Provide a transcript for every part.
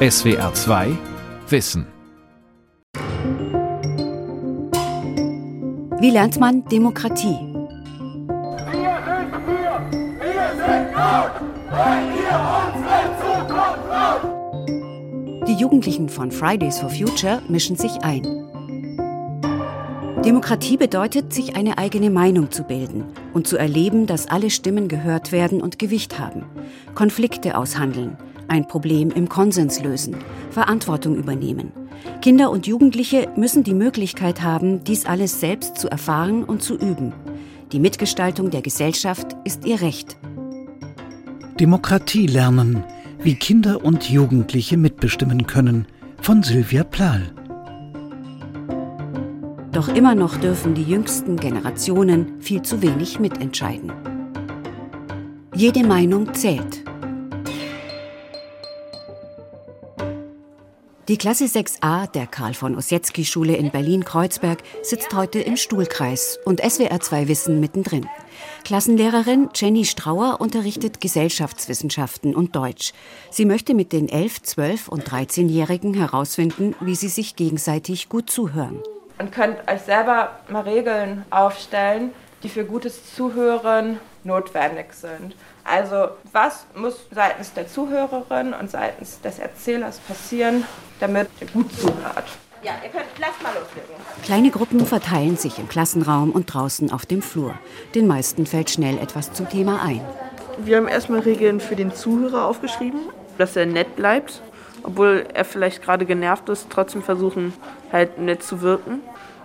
SWR 2 Wissen. Wie lernt man Demokratie? Wir sind hier, wir sind laut, weil ihr unsere Zukunft Die Jugendlichen von Fridays for Future mischen sich ein. Demokratie bedeutet, sich eine eigene Meinung zu bilden und zu erleben, dass alle Stimmen gehört werden und Gewicht haben. Konflikte aushandeln, ein Problem im Konsens lösen, Verantwortung übernehmen. Kinder und Jugendliche müssen die Möglichkeit haben, dies alles selbst zu erfahren und zu üben. Die Mitgestaltung der Gesellschaft ist ihr Recht. Demokratie lernen, wie Kinder und Jugendliche mitbestimmen können, von Sylvia Plahl. Doch immer noch dürfen die jüngsten Generationen viel zu wenig mitentscheiden. Jede Meinung zählt. Die Klasse 6a der Karl von Ossietzky Schule in Berlin-Kreuzberg sitzt heute im Stuhlkreis und SWR 2 Wissen mittendrin. Klassenlehrerin Jenny Strauer unterrichtet Gesellschaftswissenschaften und Deutsch. Sie möchte mit den 11, 12 und 13-Jährigen herausfinden, wie sie sich gegenseitig gut zuhören. Und könnt euch selber mal Regeln aufstellen, die für gutes Zuhören notwendig sind. Also was muss seitens der Zuhörerin und seitens des Erzählers passieren, damit ihr gut zuhört? Ja, ihr könnt, lasst mal loslegen. Kleine Gruppen verteilen sich im Klassenraum und draußen auf dem Flur. Den meisten fällt schnell etwas zum Thema ein. Wir haben erstmal Regeln für den Zuhörer aufgeschrieben, dass er nett bleibt, obwohl er vielleicht gerade genervt ist, trotzdem versuchen halt nett zu wirken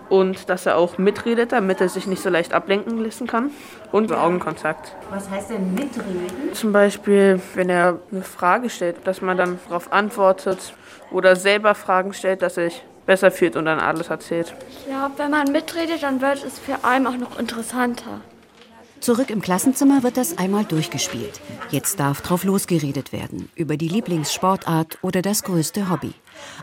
und dass er auch mitredet, damit er sich nicht so leicht ablenken lassen kann. Und Augenkontakt. Was heißt denn mitreden? Zum Beispiel, wenn er eine Frage stellt, dass man dann darauf antwortet oder selber Fragen stellt, dass er sich besser fühlt und dann alles erzählt. Ich glaube, wenn man mitredet, dann wird es für einen auch noch interessanter. Zurück im Klassenzimmer wird das einmal durchgespielt. Jetzt darf drauf losgeredet werden. Über die Lieblingssportart oder das größte Hobby.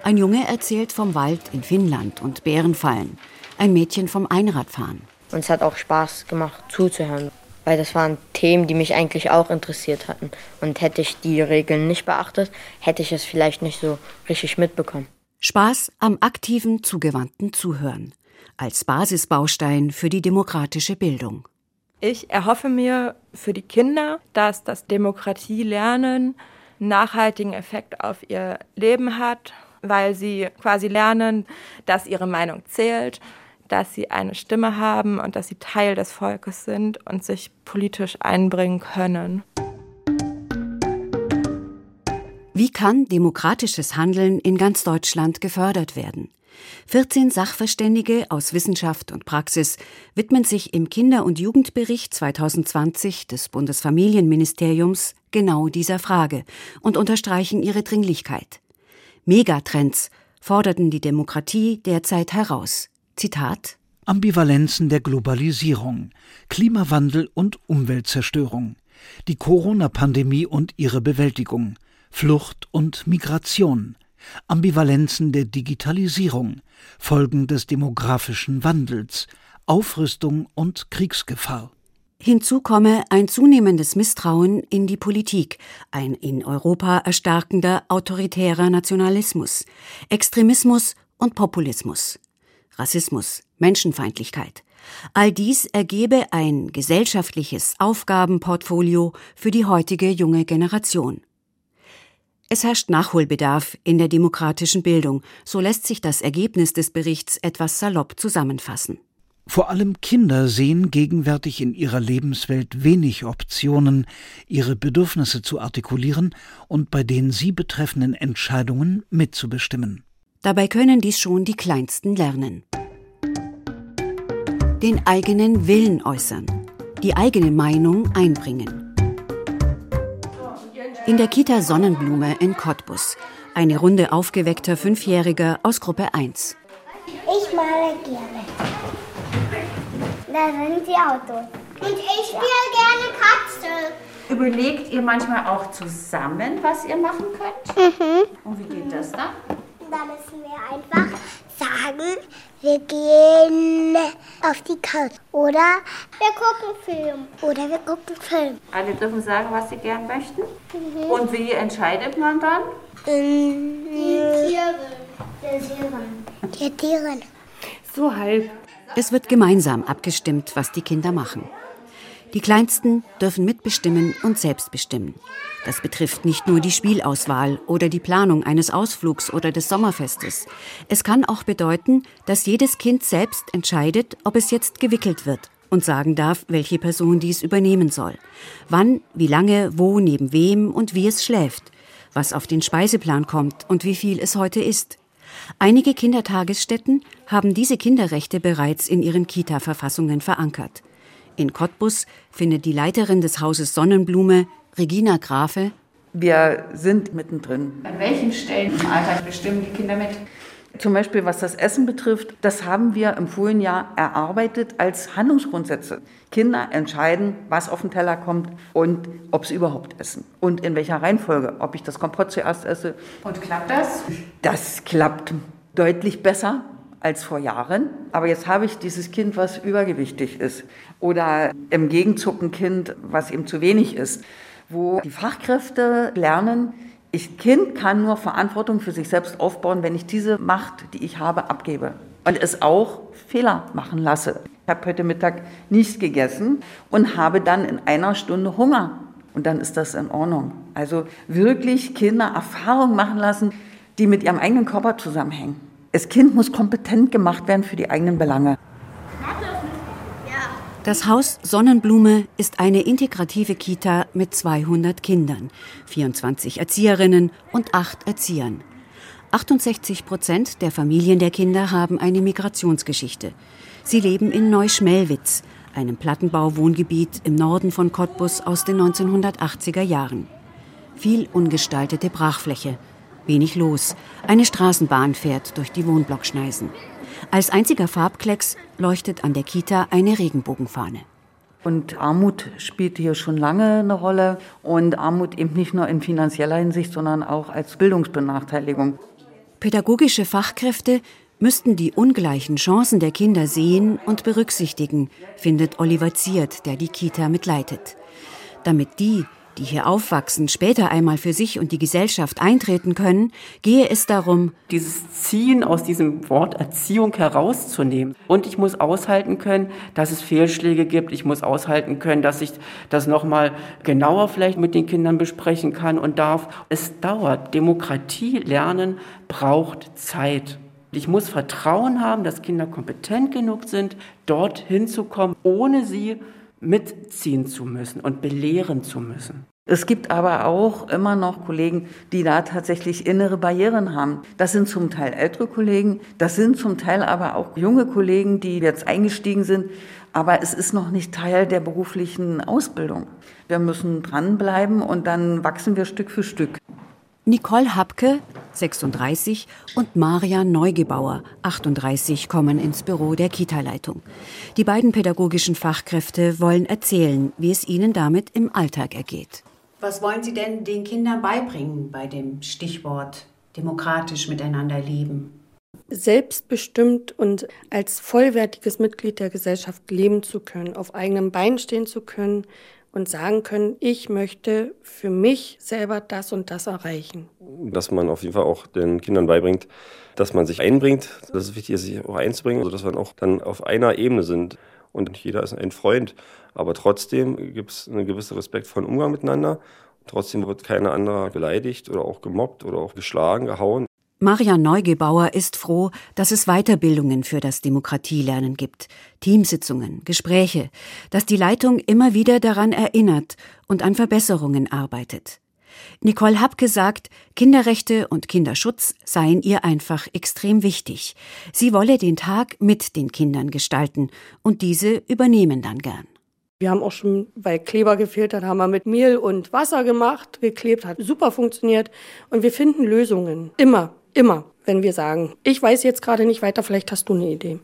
Ein Junge erzählt vom Wald in Finnland und Bärenfallen. Ein Mädchen vom Einradfahren. Und es hat auch Spaß gemacht zuzuhören, weil das waren Themen, die mich eigentlich auch interessiert hatten. Und hätte ich die Regeln nicht beachtet, hätte ich es vielleicht nicht so richtig mitbekommen. Spaß am aktiven, zugewandten Zuhören. Als Basisbaustein für die demokratische Bildung. Ich erhoffe mir für die Kinder, dass das Demokratielernen einen nachhaltigen Effekt auf ihr Leben hat, weil sie quasi lernen, dass ihre Meinung zählt, dass sie eine Stimme haben und dass sie Teil des Volkes sind und sich politisch einbringen können. Wie kann demokratisches Handeln in ganz Deutschland gefördert werden? 14 Sachverständige aus Wissenschaft und Praxis widmen sich im Kinder- und Jugendbericht 2020 des Bundesfamilienministeriums genau dieser Frage und unterstreichen ihre Dringlichkeit. Megatrends forderten die Demokratie derzeit heraus. Zitat Ambivalenzen der Globalisierung, Klimawandel und Umweltzerstörung, die Corona-Pandemie und ihre Bewältigung, Flucht und Migration, Ambivalenzen der Digitalisierung, Folgen des demografischen Wandels, Aufrüstung und Kriegsgefahr. Hinzu komme ein zunehmendes Misstrauen in die Politik, ein in Europa erstarkender autoritärer Nationalismus, Extremismus und Populismus, Rassismus, Menschenfeindlichkeit. All dies ergebe ein gesellschaftliches Aufgabenportfolio für die heutige junge Generation. Es herrscht Nachholbedarf in der demokratischen Bildung, so lässt sich das Ergebnis des Berichts etwas salopp zusammenfassen. Vor allem Kinder sehen gegenwärtig in ihrer Lebenswelt wenig Optionen, ihre Bedürfnisse zu artikulieren und bei den sie betreffenden Entscheidungen mitzubestimmen. Dabei können dies schon die Kleinsten lernen. Den eigenen Willen äußern, die eigene Meinung einbringen. In der Kita Sonnenblume in Cottbus. Eine Runde aufgeweckter Fünfjähriger aus Gruppe 1. Ich male gerne. Da sind die Autos. Und ich spiele gerne Katze. Überlegt ihr manchmal auch zusammen, was ihr machen könnt? Mhm. Und wie geht das dann? Da müssen wir einfach sagen, wir gehen auf die Couch oder wir gucken Film oder wir gucken Film. Alle dürfen sagen, was sie gern möchten. Mhm. Und wie entscheidet man dann? Ähm, die Tiere. Der Tieren. Die Tieren. So halb. Es wird gemeinsam abgestimmt, was die Kinder machen. Die Kleinsten dürfen mitbestimmen und selbst bestimmen. Das betrifft nicht nur die Spielauswahl oder die Planung eines Ausflugs oder des Sommerfestes. Es kann auch bedeuten, dass jedes Kind selbst entscheidet, ob es jetzt gewickelt wird und sagen darf, welche Person dies übernehmen soll. Wann, wie lange, wo, neben wem und wie es schläft. Was auf den Speiseplan kommt und wie viel es heute ist. Einige Kindertagesstätten haben diese Kinderrechte bereits in ihren Kita-Verfassungen verankert. In Cottbus findet die Leiterin des Hauses Sonnenblume, Regina Grafe, wir sind mittendrin. An welchen Stellen im Alltag bestimmen die Kinder mit? Zum Beispiel was das Essen betrifft, das haben wir im vorigen Jahr erarbeitet als Handlungsgrundsätze. Kinder entscheiden, was auf den Teller kommt und ob sie überhaupt essen. Und in welcher Reihenfolge, ob ich das Kompott zuerst esse. Und klappt das? Das klappt deutlich besser als vor Jahren. Aber jetzt habe ich dieses Kind, was übergewichtig ist. Oder im Gegenzug ein Kind, was eben zu wenig ist. Wo die Fachkräfte lernen, ich Kind kann nur Verantwortung für sich selbst aufbauen, wenn ich diese Macht, die ich habe, abgebe. Und es auch Fehler machen lasse. Ich habe heute Mittag nichts gegessen und habe dann in einer Stunde Hunger. Und dann ist das in Ordnung. Also wirklich Kinder Erfahrungen machen lassen, die mit ihrem eigenen Körper zusammenhängen. Das Kind muss kompetent gemacht werden für die eigenen Belange. Das Haus Sonnenblume ist eine integrative Kita mit 200 Kindern, 24 Erzieherinnen und 8 Erziehern. 68 Prozent der Familien der Kinder haben eine Migrationsgeschichte. Sie leben in Neuschmelwitz, einem Plattenbauwohngebiet im Norden von Cottbus aus den 1980er Jahren. Viel ungestaltete Brachfläche, wenig los. Eine Straßenbahn fährt durch die Wohnblockschneisen. Als einziger Farbklecks leuchtet an der Kita eine Regenbogenfahne. Und Armut spielt hier schon lange eine Rolle und Armut eben nicht nur in finanzieller Hinsicht, sondern auch als Bildungsbenachteiligung. Pädagogische Fachkräfte müssten die ungleichen Chancen der Kinder sehen und berücksichtigen, findet Oliver Ziert, der die Kita mitleitet. Damit die, die hier aufwachsen, später einmal für sich und die Gesellschaft eintreten können, gehe es darum, dieses Ziehen aus diesem Wort Erziehung herauszunehmen. Und ich muss aushalten können, dass es Fehlschläge gibt. Ich muss aushalten können, dass ich das nochmal genauer vielleicht mit den Kindern besprechen kann und darf. Es dauert. Demokratie lernen braucht Zeit. Ich muss Vertrauen haben, dass Kinder kompetent genug sind, dort hinzukommen, ohne sie mitziehen zu müssen und belehren zu müssen. Es gibt aber auch immer noch Kollegen, die da tatsächlich innere Barrieren haben. Das sind zum Teil ältere Kollegen, das sind zum Teil aber auch junge Kollegen, die jetzt eingestiegen sind, aber es ist noch nicht Teil der beruflichen Ausbildung. Wir müssen dranbleiben und dann wachsen wir Stück für Stück. Nicole Hapke, 36, und Maria Neugebauer, 38, kommen ins Büro der Kita-Leitung. Die beiden pädagogischen Fachkräfte wollen erzählen, wie es ihnen damit im Alltag ergeht. Was wollen Sie denn den Kindern beibringen bei dem Stichwort demokratisch miteinander leben? Selbstbestimmt und als vollwertiges Mitglied der Gesellschaft leben zu können, auf eigenem Bein stehen zu können, und sagen können, ich möchte für mich selber das und das erreichen. Dass man auf jeden Fall auch den Kindern beibringt, dass man sich einbringt, dass es wichtig ist, sich auch einzubringen, sodass wir auch dann auf einer Ebene sind. Und nicht jeder ist ein Freund, aber trotzdem gibt es einen gewissen Respekt von Umgang miteinander. Trotzdem wird keiner anderer beleidigt oder auch gemobbt oder auch geschlagen, gehauen. Marian Neugebauer ist froh, dass es Weiterbildungen für das Demokratielernen gibt, Teamsitzungen, Gespräche, dass die Leitung immer wieder daran erinnert und an Verbesserungen arbeitet. Nicole Hapke sagt, Kinderrechte und Kinderschutz seien ihr einfach extrem wichtig. Sie wolle den Tag mit den Kindern gestalten und diese übernehmen dann gern. Wir haben auch schon, weil Kleber gefehlt hat, haben wir mit Mehl und Wasser gemacht, geklebt, hat super funktioniert und wir finden Lösungen. Immer. Immer, wenn wir sagen, ich weiß jetzt gerade nicht weiter, vielleicht hast du eine Idee.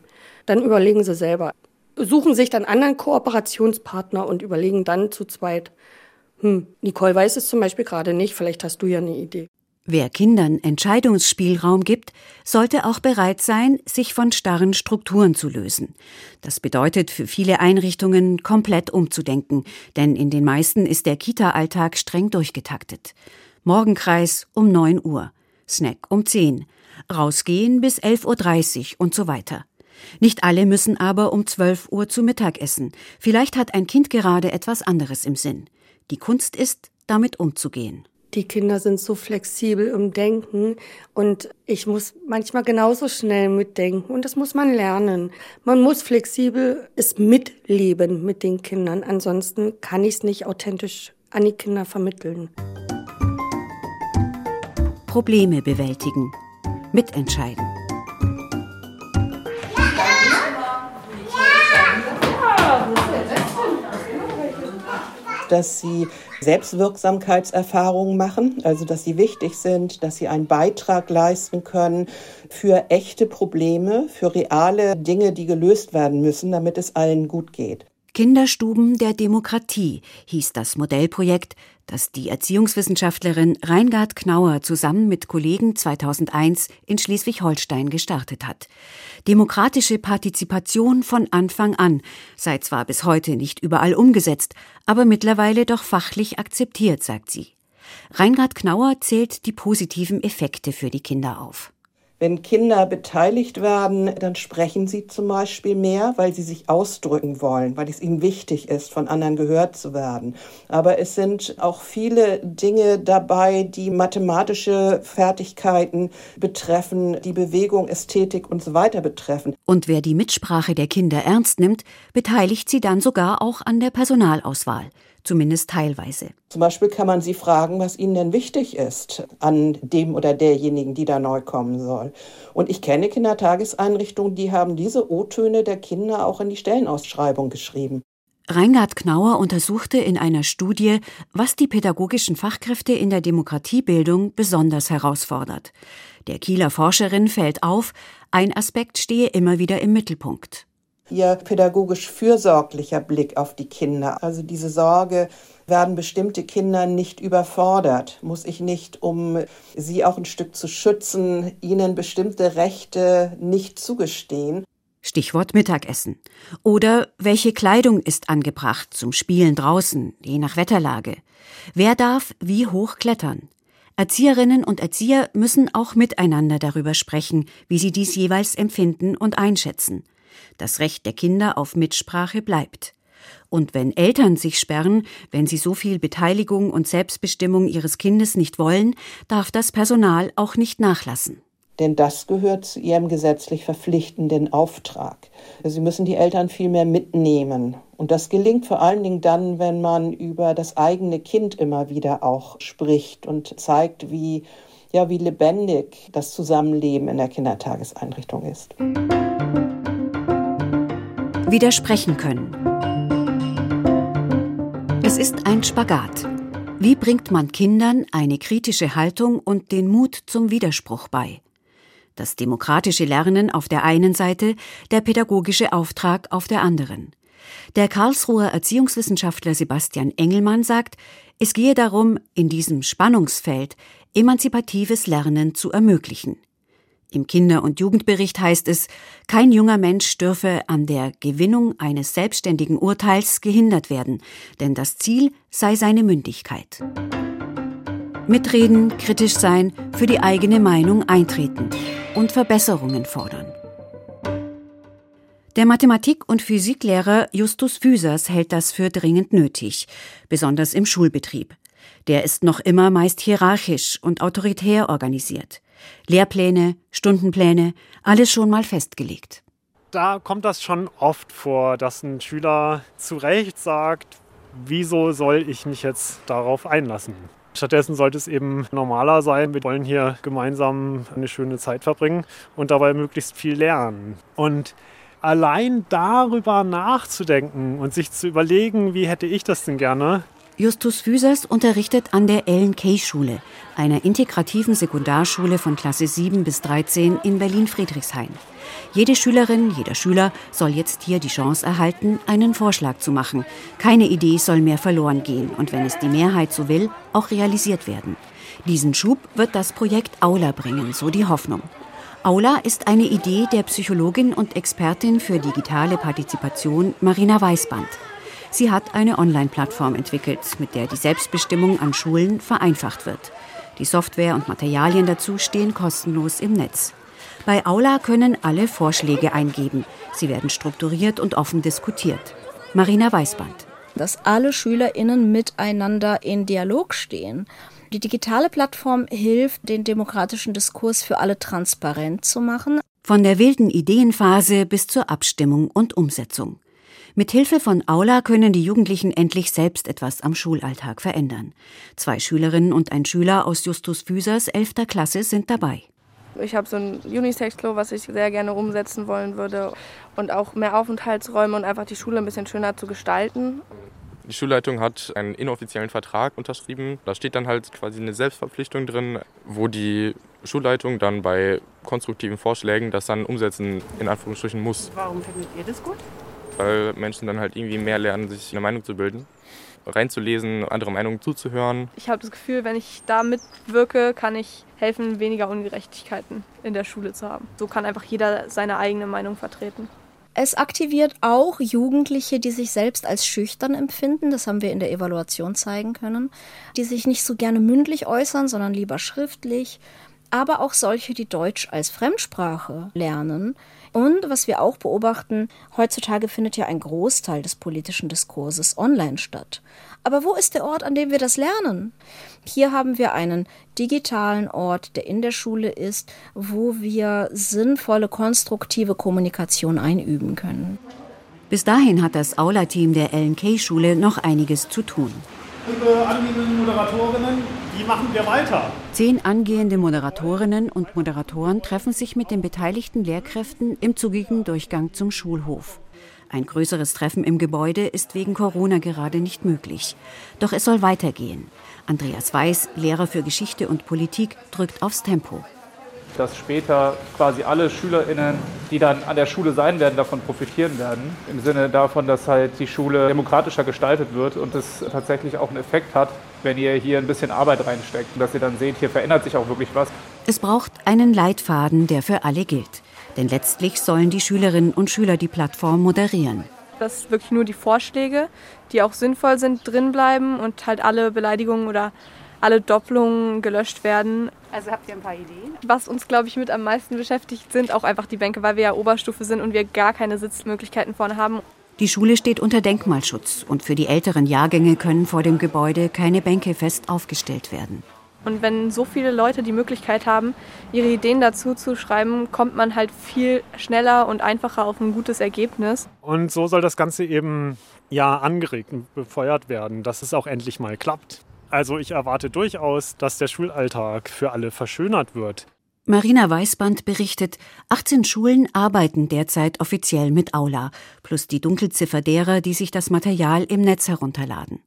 Dann überlegen sie selber. Suchen sich dann anderen Kooperationspartner und überlegen dann zu zweit, hm, Nicole weiß es zum Beispiel gerade nicht, vielleicht hast du ja eine Idee. Wer Kindern Entscheidungsspielraum gibt, sollte auch bereit sein, sich von starren Strukturen zu lösen. Das bedeutet für viele Einrichtungen komplett umzudenken, denn in den meisten ist der Kita-Alltag streng durchgetaktet. Morgenkreis um 9 Uhr, Snack um 10, rausgehen bis 11.30 Uhr und so weiter. Nicht alle müssen aber um 12 Uhr zu Mittag essen. Vielleicht hat ein Kind gerade etwas anderes im Sinn. Die Kunst ist, damit umzugehen. Die Kinder sind so flexibel im Denken und ich muss manchmal genauso schnell mitdenken und das muss man lernen. Man muss flexibel es mitleben mit den Kindern, ansonsten kann ich es nicht authentisch an die Kinder vermitteln. Probleme bewältigen, mitentscheiden. dass sie Selbstwirksamkeitserfahrungen machen, also dass sie wichtig sind, dass sie einen Beitrag leisten können für echte Probleme, für reale Dinge, die gelöst werden müssen, damit es allen gut geht. Kinderstuben der Demokratie hieß das Modellprojekt, das die Erziehungswissenschaftlerin Reingard Knauer zusammen mit Kollegen 2001 in Schleswig-Holstein gestartet hat. Demokratische Partizipation von Anfang an sei zwar bis heute nicht überall umgesetzt, aber mittlerweile doch fachlich akzeptiert, sagt sie. Reingard Knauer zählt die positiven Effekte für die Kinder auf. Wenn Kinder beteiligt werden, dann sprechen sie zum Beispiel mehr, weil sie sich ausdrücken wollen, weil es ihnen wichtig ist, von anderen gehört zu werden. Aber es sind auch viele Dinge dabei, die mathematische Fertigkeiten betreffen, die Bewegung, Ästhetik und so weiter betreffen. Und wer die Mitsprache der Kinder ernst nimmt, beteiligt sie dann sogar auch an der Personalauswahl zumindest teilweise. Zum Beispiel kann man sie fragen, was ihnen denn wichtig ist an dem oder derjenigen, die da neu kommen soll. Und ich kenne Kindertageseinrichtungen, die haben diese O-Töne der Kinder auch in die Stellenausschreibung geschrieben. Reingard Knauer untersuchte in einer Studie, was die pädagogischen Fachkräfte in der Demokratiebildung besonders herausfordert. Der Kieler Forscherin fällt auf, ein Aspekt stehe immer wieder im Mittelpunkt ihr pädagogisch fürsorglicher Blick auf die Kinder. Also diese Sorge, werden bestimmte Kinder nicht überfordert? Muss ich nicht, um sie auch ein Stück zu schützen, ihnen bestimmte Rechte nicht zugestehen? Stichwort Mittagessen. Oder welche Kleidung ist angebracht zum Spielen draußen, je nach Wetterlage? Wer darf wie hoch klettern? Erzieherinnen und Erzieher müssen auch miteinander darüber sprechen, wie sie dies jeweils empfinden und einschätzen. Das Recht der Kinder auf Mitsprache bleibt. Und wenn Eltern sich sperren, wenn sie so viel Beteiligung und Selbstbestimmung ihres Kindes nicht wollen, darf das Personal auch nicht nachlassen. Denn das gehört zu ihrem gesetzlich verpflichtenden Auftrag. Sie müssen die Eltern viel mehr mitnehmen. Und das gelingt vor allen Dingen dann, wenn man über das eigene Kind immer wieder auch spricht und zeigt, wie, ja, wie lebendig das Zusammenleben in der Kindertageseinrichtung ist widersprechen können. Es ist ein Spagat. Wie bringt man Kindern eine kritische Haltung und den Mut zum Widerspruch bei? Das demokratische Lernen auf der einen Seite, der pädagogische Auftrag auf der anderen. Der Karlsruher Erziehungswissenschaftler Sebastian Engelmann sagt, es gehe darum, in diesem Spannungsfeld emanzipatives Lernen zu ermöglichen. Im Kinder- und Jugendbericht heißt es, kein junger Mensch dürfe an der Gewinnung eines selbstständigen Urteils gehindert werden, denn das Ziel sei seine Mündigkeit. Mitreden, kritisch sein, für die eigene Meinung eintreten und Verbesserungen fordern. Der Mathematik- und Physiklehrer Justus Füsers hält das für dringend nötig, besonders im Schulbetrieb. Der ist noch immer meist hierarchisch und autoritär organisiert. Lehrpläne, Stundenpläne, alles schon mal festgelegt. Da kommt das schon oft vor, dass ein Schüler zu Recht sagt, wieso soll ich mich jetzt darauf einlassen? Stattdessen sollte es eben normaler sein. Wir wollen hier gemeinsam eine schöne Zeit verbringen und dabei möglichst viel lernen. Und allein darüber nachzudenken und sich zu überlegen, wie hätte ich das denn gerne, Justus Füsers unterrichtet an der Ellen Kay Schule, einer integrativen Sekundarschule von Klasse 7 bis 13 in Berlin-Friedrichshain. Jede Schülerin, jeder Schüler soll jetzt hier die Chance erhalten, einen Vorschlag zu machen. Keine Idee soll mehr verloren gehen und wenn es die Mehrheit so will, auch realisiert werden. Diesen Schub wird das Projekt Aula bringen, so die Hoffnung. Aula ist eine Idee der Psychologin und Expertin für digitale Partizipation Marina Weißband. Sie hat eine Online-Plattform entwickelt, mit der die Selbstbestimmung an Schulen vereinfacht wird. Die Software und Materialien dazu stehen kostenlos im Netz. Bei Aula können alle Vorschläge eingeben. Sie werden strukturiert und offen diskutiert. Marina Weißband. Dass alle SchülerInnen miteinander in Dialog stehen. Die digitale Plattform hilft, den demokratischen Diskurs für alle transparent zu machen. Von der wilden Ideenphase bis zur Abstimmung und Umsetzung. Mit Hilfe von Aula können die Jugendlichen endlich selbst etwas am Schulalltag verändern. Zwei Schülerinnen und ein Schüler aus Justus Füsers 11. Klasse sind dabei. Ich habe so ein Unisex-Klo, was ich sehr gerne umsetzen wollen würde. Und auch mehr Aufenthaltsräume und einfach die Schule ein bisschen schöner zu gestalten. Die Schulleitung hat einen inoffiziellen Vertrag unterschrieben. Da steht dann halt quasi eine Selbstverpflichtung drin, wo die Schulleitung dann bei konstruktiven Vorschlägen das dann umsetzen, in Anführungsstrichen muss. Warum findet ihr das gut? Weil Menschen dann halt irgendwie mehr lernen, sich eine Meinung zu bilden, reinzulesen, andere Meinungen zuzuhören. Ich habe das Gefühl, wenn ich da mitwirke, kann ich helfen, weniger Ungerechtigkeiten in der Schule zu haben. So kann einfach jeder seine eigene Meinung vertreten. Es aktiviert auch Jugendliche, die sich selbst als schüchtern empfinden, das haben wir in der Evaluation zeigen können, die sich nicht so gerne mündlich äußern, sondern lieber schriftlich, aber auch solche, die Deutsch als Fremdsprache lernen, und was wir auch beobachten, heutzutage findet ja ein Großteil des politischen Diskurses online statt. Aber wo ist der Ort, an dem wir das lernen? Hier haben wir einen digitalen Ort, der in der Schule ist, wo wir sinnvolle, konstruktive Kommunikation einüben können. Bis dahin hat das Aula-Team der LNK-Schule noch einiges zu tun. Liebe angehenden Moderatorinnen, wie machen wir weiter? Zehn angehende Moderatorinnen und Moderatoren treffen sich mit den beteiligten Lehrkräften im zugigen Durchgang zum Schulhof. Ein größeres Treffen im Gebäude ist wegen Corona gerade nicht möglich. Doch es soll weitergehen. Andreas Weiß, Lehrer für Geschichte und Politik, drückt aufs Tempo dass später quasi alle SchülerInnen, die dann an der Schule sein werden, davon profitieren werden. Im Sinne davon, dass halt die Schule demokratischer gestaltet wird und es tatsächlich auch einen Effekt hat, wenn ihr hier ein bisschen Arbeit reinsteckt und dass ihr dann seht, hier verändert sich auch wirklich was. Es braucht einen Leitfaden, der für alle gilt. Denn letztlich sollen die Schülerinnen und Schüler die Plattform moderieren. Dass wirklich nur die Vorschläge, die auch sinnvoll sind, drinbleiben und halt alle Beleidigungen oder alle Doppelungen gelöscht werden. Also habt ihr ein paar Ideen? Was uns, glaube ich, mit am meisten beschäftigt, sind auch einfach die Bänke, weil wir ja Oberstufe sind und wir gar keine Sitzmöglichkeiten vorne haben. Die Schule steht unter Denkmalschutz und für die älteren Jahrgänge können vor dem Gebäude keine Bänke fest aufgestellt werden. Und wenn so viele Leute die Möglichkeit haben, ihre Ideen dazu zu schreiben, kommt man halt viel schneller und einfacher auf ein gutes Ergebnis. Und so soll das Ganze eben ja angeregt und befeuert werden, dass es auch endlich mal klappt. Also ich erwarte durchaus, dass der Schulalltag für alle verschönert wird. Marina Weißband berichtet, 18 Schulen arbeiten derzeit offiziell mit Aula, plus die Dunkelziffer derer, die sich das Material im Netz herunterladen.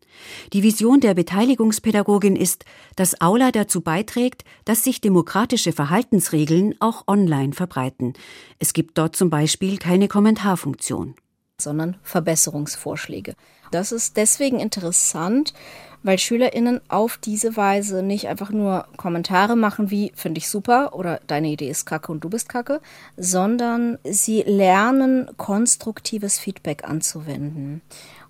Die Vision der Beteiligungspädagogin ist, dass Aula dazu beiträgt, dass sich demokratische Verhaltensregeln auch online verbreiten. Es gibt dort zum Beispiel keine Kommentarfunktion. Sondern Verbesserungsvorschläge. Das ist deswegen interessant, weil SchülerInnen auf diese Weise nicht einfach nur Kommentare machen wie finde ich super oder deine Idee ist kacke und du bist kacke, sondern sie lernen konstruktives Feedback anzuwenden.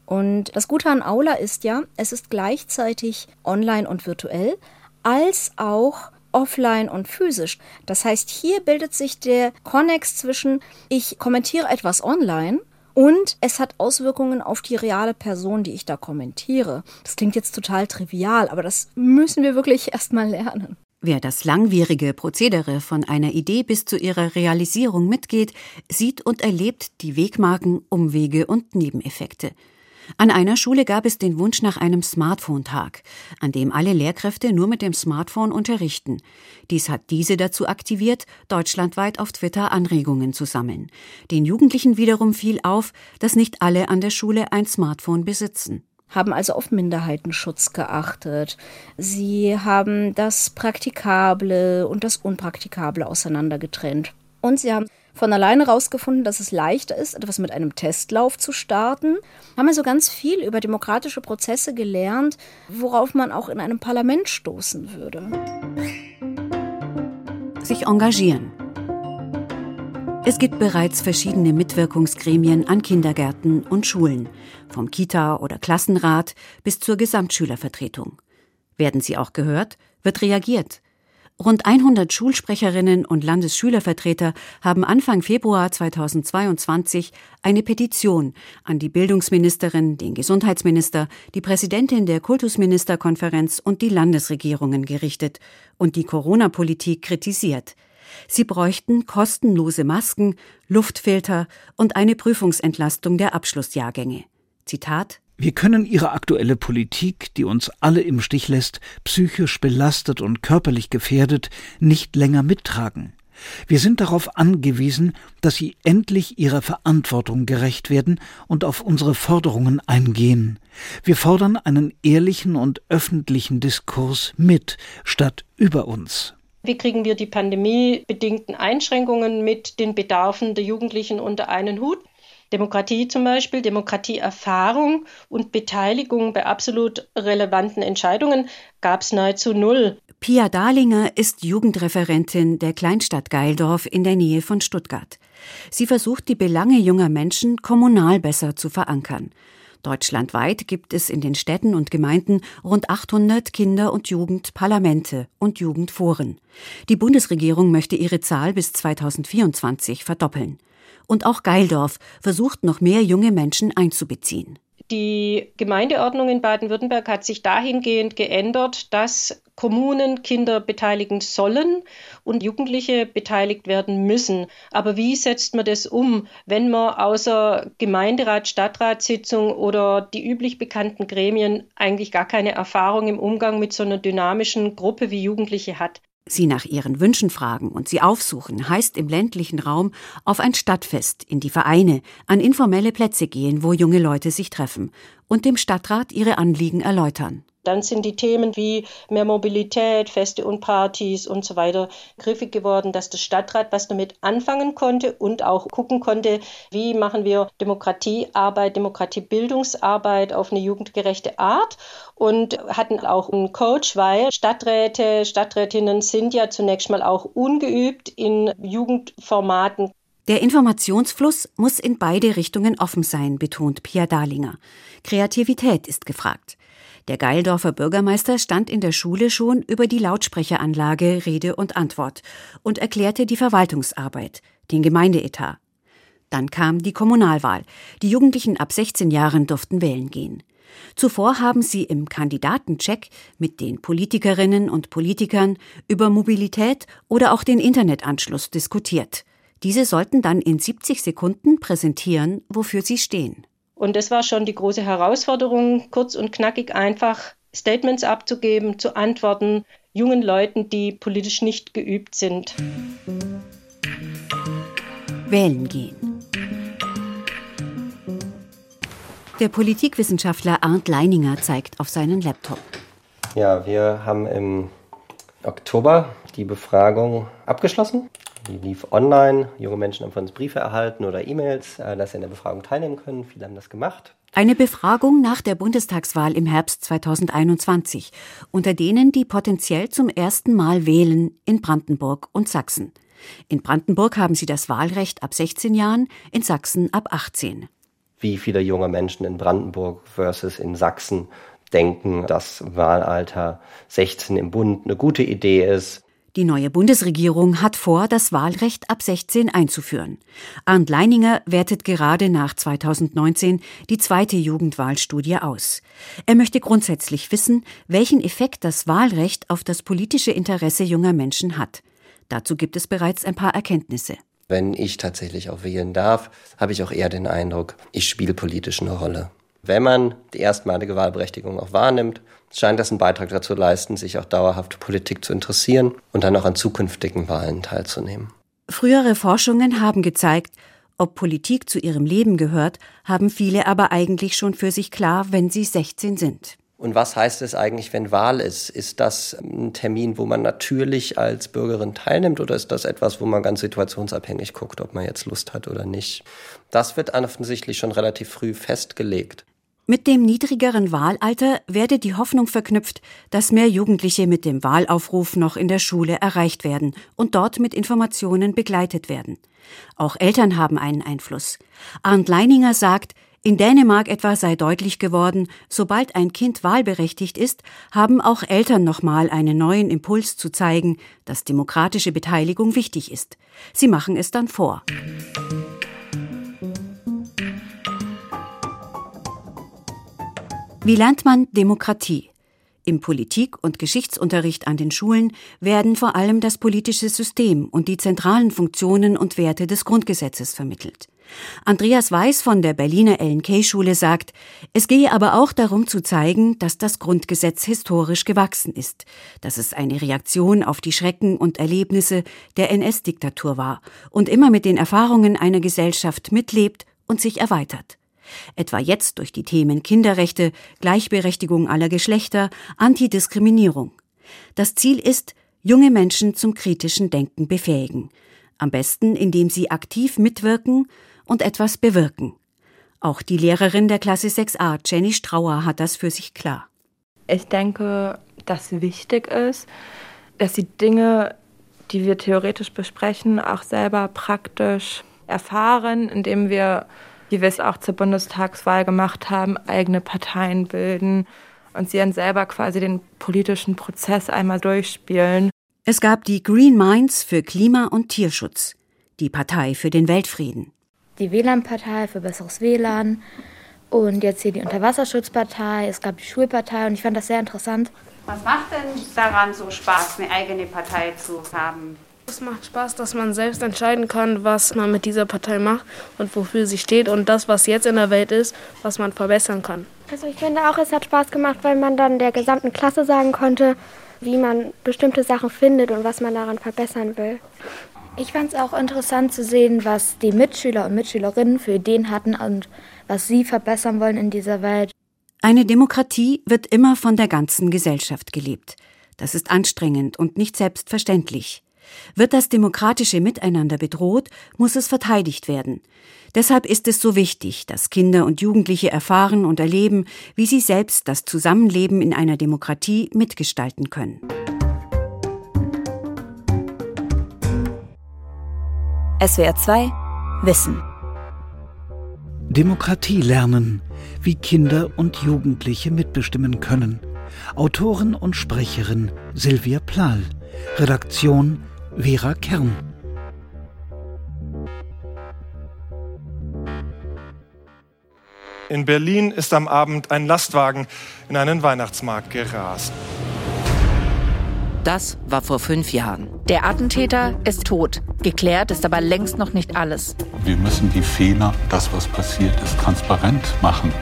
Und das Gute an Aula ist ja, es ist gleichzeitig online und virtuell, als auch offline und physisch. Das heißt, hier bildet sich der Konnex zwischen ich kommentiere etwas online und es hat Auswirkungen auf die reale Person, die ich da kommentiere. Das klingt jetzt total trivial, aber das müssen wir wirklich erstmal lernen. Wer das langwierige Prozedere von einer Idee bis zu ihrer Realisierung mitgeht, sieht und erlebt die Wegmarken, Umwege und Nebeneffekte. An einer Schule gab es den Wunsch nach einem Smartphone-Tag, an dem alle Lehrkräfte nur mit dem Smartphone unterrichten. Dies hat diese dazu aktiviert, deutschlandweit auf Twitter Anregungen zu sammeln. Den Jugendlichen wiederum fiel auf, dass nicht alle an der Schule ein Smartphone besitzen haben also auf Minderheitenschutz geachtet. Sie haben das Praktikable und das Unpraktikable auseinandergetrennt. Und sie haben von alleine herausgefunden, dass es leichter ist, etwas mit einem Testlauf zu starten. Haben also ganz viel über demokratische Prozesse gelernt, worauf man auch in einem Parlament stoßen würde. Sich engagieren. Es gibt bereits verschiedene Mitwirkungsgremien an Kindergärten und Schulen, vom Kita- oder Klassenrat bis zur Gesamtschülervertretung. Werden sie auch gehört? Wird reagiert? Rund 100 Schulsprecherinnen und Landesschülervertreter haben Anfang Februar 2022 eine Petition an die Bildungsministerin, den Gesundheitsminister, die Präsidentin der Kultusministerkonferenz und die Landesregierungen gerichtet und die Corona-Politik kritisiert. Sie bräuchten kostenlose Masken, Luftfilter und eine Prüfungsentlastung der Abschlussjahrgänge. Zitat wir können ihre aktuelle Politik, die uns alle im Stich lässt, psychisch belastet und körperlich gefährdet, nicht länger mittragen. Wir sind darauf angewiesen, dass sie endlich ihrer Verantwortung gerecht werden und auf unsere Forderungen eingehen. Wir fordern einen ehrlichen und öffentlichen Diskurs mit statt über uns. Wie kriegen wir die pandemiebedingten Einschränkungen mit den Bedarfen der Jugendlichen unter einen Hut? Demokratie zum Beispiel, Demokratieerfahrung und Beteiligung bei absolut relevanten Entscheidungen gab es nahezu null. Pia Dahlinger ist Jugendreferentin der Kleinstadt Geildorf in der Nähe von Stuttgart. Sie versucht, die Belange junger Menschen kommunal besser zu verankern. Deutschlandweit gibt es in den Städten und Gemeinden rund 800 Kinder- und Jugendparlamente und Jugendforen. Die Bundesregierung möchte ihre Zahl bis 2024 verdoppeln. Und auch Geildorf versucht noch mehr junge Menschen einzubeziehen. Die Gemeindeordnung in Baden-Württemberg hat sich dahingehend geändert, dass Kommunen Kinder beteiligen sollen und Jugendliche beteiligt werden müssen. Aber wie setzt man das um, wenn man außer Gemeinderat, Stadtratssitzung oder die üblich bekannten Gremien eigentlich gar keine Erfahrung im Umgang mit so einer dynamischen Gruppe wie Jugendliche hat? Sie nach ihren Wünschen fragen und sie aufsuchen, heißt im ländlichen Raum auf ein Stadtfest, in die Vereine, an informelle Plätze gehen, wo junge Leute sich treffen und dem Stadtrat ihre Anliegen erläutern. Dann sind die Themen wie mehr Mobilität, Feste und Partys und so weiter griffig geworden, dass der Stadtrat was damit anfangen konnte und auch gucken konnte, wie machen wir Demokratiearbeit, Demokratiebildungsarbeit auf eine jugendgerechte Art und hatten auch einen Coach, weil Stadträte, Stadträtinnen sind ja zunächst mal auch ungeübt in Jugendformaten. Der Informationsfluss muss in beide Richtungen offen sein, betont Pia Dahlinger. Kreativität ist gefragt. Der Geildorfer Bürgermeister stand in der Schule schon über die Lautsprecheranlage Rede und Antwort und erklärte die Verwaltungsarbeit, den Gemeindeetat. Dann kam die Kommunalwahl. Die Jugendlichen ab 16 Jahren durften wählen gehen. Zuvor haben sie im Kandidatencheck mit den Politikerinnen und Politikern über Mobilität oder auch den Internetanschluss diskutiert. Diese sollten dann in 70 Sekunden präsentieren, wofür sie stehen. Und das war schon die große Herausforderung, kurz und knackig einfach Statements abzugeben, zu antworten, jungen Leuten, die politisch nicht geübt sind. Wählen gehen. Der Politikwissenschaftler Arndt Leininger zeigt auf seinen Laptop. Ja, wir haben im Oktober die Befragung abgeschlossen. Die lief online. Junge Menschen haben von uns Briefe erhalten oder E-Mails, äh, dass sie an der Befragung teilnehmen können. Viele haben das gemacht. Eine Befragung nach der Bundestagswahl im Herbst 2021, unter denen, die potenziell zum ersten Mal wählen in Brandenburg und Sachsen. In Brandenburg haben sie das Wahlrecht ab 16 Jahren, in Sachsen ab 18. Wie viele junge Menschen in Brandenburg versus in Sachsen denken, dass Wahlalter 16 im Bund eine gute Idee ist. Die neue Bundesregierung hat vor, das Wahlrecht ab 16 einzuführen. Arndt Leininger wertet gerade nach 2019 die zweite Jugendwahlstudie aus. Er möchte grundsätzlich wissen, welchen Effekt das Wahlrecht auf das politische Interesse junger Menschen hat. Dazu gibt es bereits ein paar Erkenntnisse. Wenn ich tatsächlich auch wählen darf, habe ich auch eher den Eindruck, ich spiele politisch eine Rolle. Wenn man die erstmalige Wahlberechtigung auch wahrnimmt, scheint das einen Beitrag dazu leisten, sich auch dauerhaft Politik zu interessieren und dann auch an zukünftigen Wahlen teilzunehmen. Frühere Forschungen haben gezeigt, ob Politik zu ihrem Leben gehört, haben viele aber eigentlich schon für sich klar, wenn sie 16 sind. Und was heißt es eigentlich, wenn Wahl ist? Ist das ein Termin, wo man natürlich als Bürgerin teilnimmt oder ist das etwas, wo man ganz situationsabhängig guckt, ob man jetzt Lust hat oder nicht? Das wird offensichtlich schon relativ früh festgelegt. Mit dem niedrigeren Wahlalter werde die Hoffnung verknüpft, dass mehr Jugendliche mit dem Wahlaufruf noch in der Schule erreicht werden und dort mit Informationen begleitet werden. Auch Eltern haben einen Einfluss. Arndt Leininger sagt, in Dänemark etwa sei deutlich geworden, sobald ein Kind wahlberechtigt ist, haben auch Eltern nochmal einen neuen Impuls zu zeigen, dass demokratische Beteiligung wichtig ist. Sie machen es dann vor. Wie lernt man Demokratie? Im Politik- und Geschichtsunterricht an den Schulen werden vor allem das politische System und die zentralen Funktionen und Werte des Grundgesetzes vermittelt. Andreas Weiß von der Berliner LNK-Schule sagt, es gehe aber auch darum zu zeigen, dass das Grundgesetz historisch gewachsen ist, dass es eine Reaktion auf die Schrecken und Erlebnisse der NS-Diktatur war und immer mit den Erfahrungen einer Gesellschaft mitlebt und sich erweitert. Etwa jetzt durch die Themen Kinderrechte, Gleichberechtigung aller Geschlechter, Antidiskriminierung. Das Ziel ist, junge Menschen zum kritischen Denken befähigen. Am besten, indem sie aktiv mitwirken und etwas bewirken. Auch die Lehrerin der Klasse 6a, Jenny Strauer, hat das für sich klar. Ich denke, dass wichtig ist, dass die Dinge, die wir theoretisch besprechen, auch selber praktisch erfahren, indem wir, wie wir es auch zur Bundestagswahl gemacht haben, eigene Parteien bilden und sie dann selber quasi den politischen Prozess einmal durchspielen. Es gab die Green Minds für Klima- und Tierschutz, die Partei für den Weltfrieden die WLAN-Partei für besseres WLAN und jetzt hier die Unterwasserschutzpartei, es gab die Schulpartei und ich fand das sehr interessant. Was macht denn daran so Spaß, eine eigene Partei zu haben? Es macht Spaß, dass man selbst entscheiden kann, was man mit dieser Partei macht und wofür sie steht und das, was jetzt in der Welt ist, was man verbessern kann. Also ich finde auch, es hat Spaß gemacht, weil man dann der gesamten Klasse sagen konnte, wie man bestimmte Sachen findet und was man daran verbessern will. Ich fand es auch interessant zu sehen, was die Mitschüler und Mitschülerinnen für Ideen hatten und was sie verbessern wollen in dieser Welt. Eine Demokratie wird immer von der ganzen Gesellschaft gelebt. Das ist anstrengend und nicht selbstverständlich. Wird das demokratische Miteinander bedroht, muss es verteidigt werden. Deshalb ist es so wichtig, dass Kinder und Jugendliche erfahren und erleben, wie sie selbst das Zusammenleben in einer Demokratie mitgestalten können. SWR 2 Wissen. Demokratie lernen, wie Kinder und Jugendliche mitbestimmen können. Autorin und Sprecherin Silvia Plahl. Redaktion Vera Kern. In Berlin ist am Abend ein Lastwagen in einen Weihnachtsmarkt gerast. Das war vor fünf Jahren. Der Attentäter ist tot. Geklärt ist aber längst noch nicht alles. Wir müssen die Fehler, das was passiert ist, transparent machen,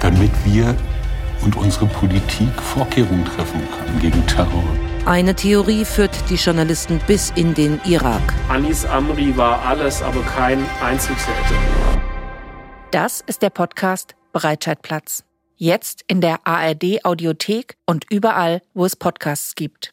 damit wir und unsere Politik Vorkehrungen treffen können gegen Terror. Eine Theorie führt die Journalisten bis in den Irak. Anis Amri war alles, aber kein Einzeltäter. Das ist der Podcast Bereitscheidplatz. Jetzt in der ARD Audiothek und überall, wo es Podcasts gibt.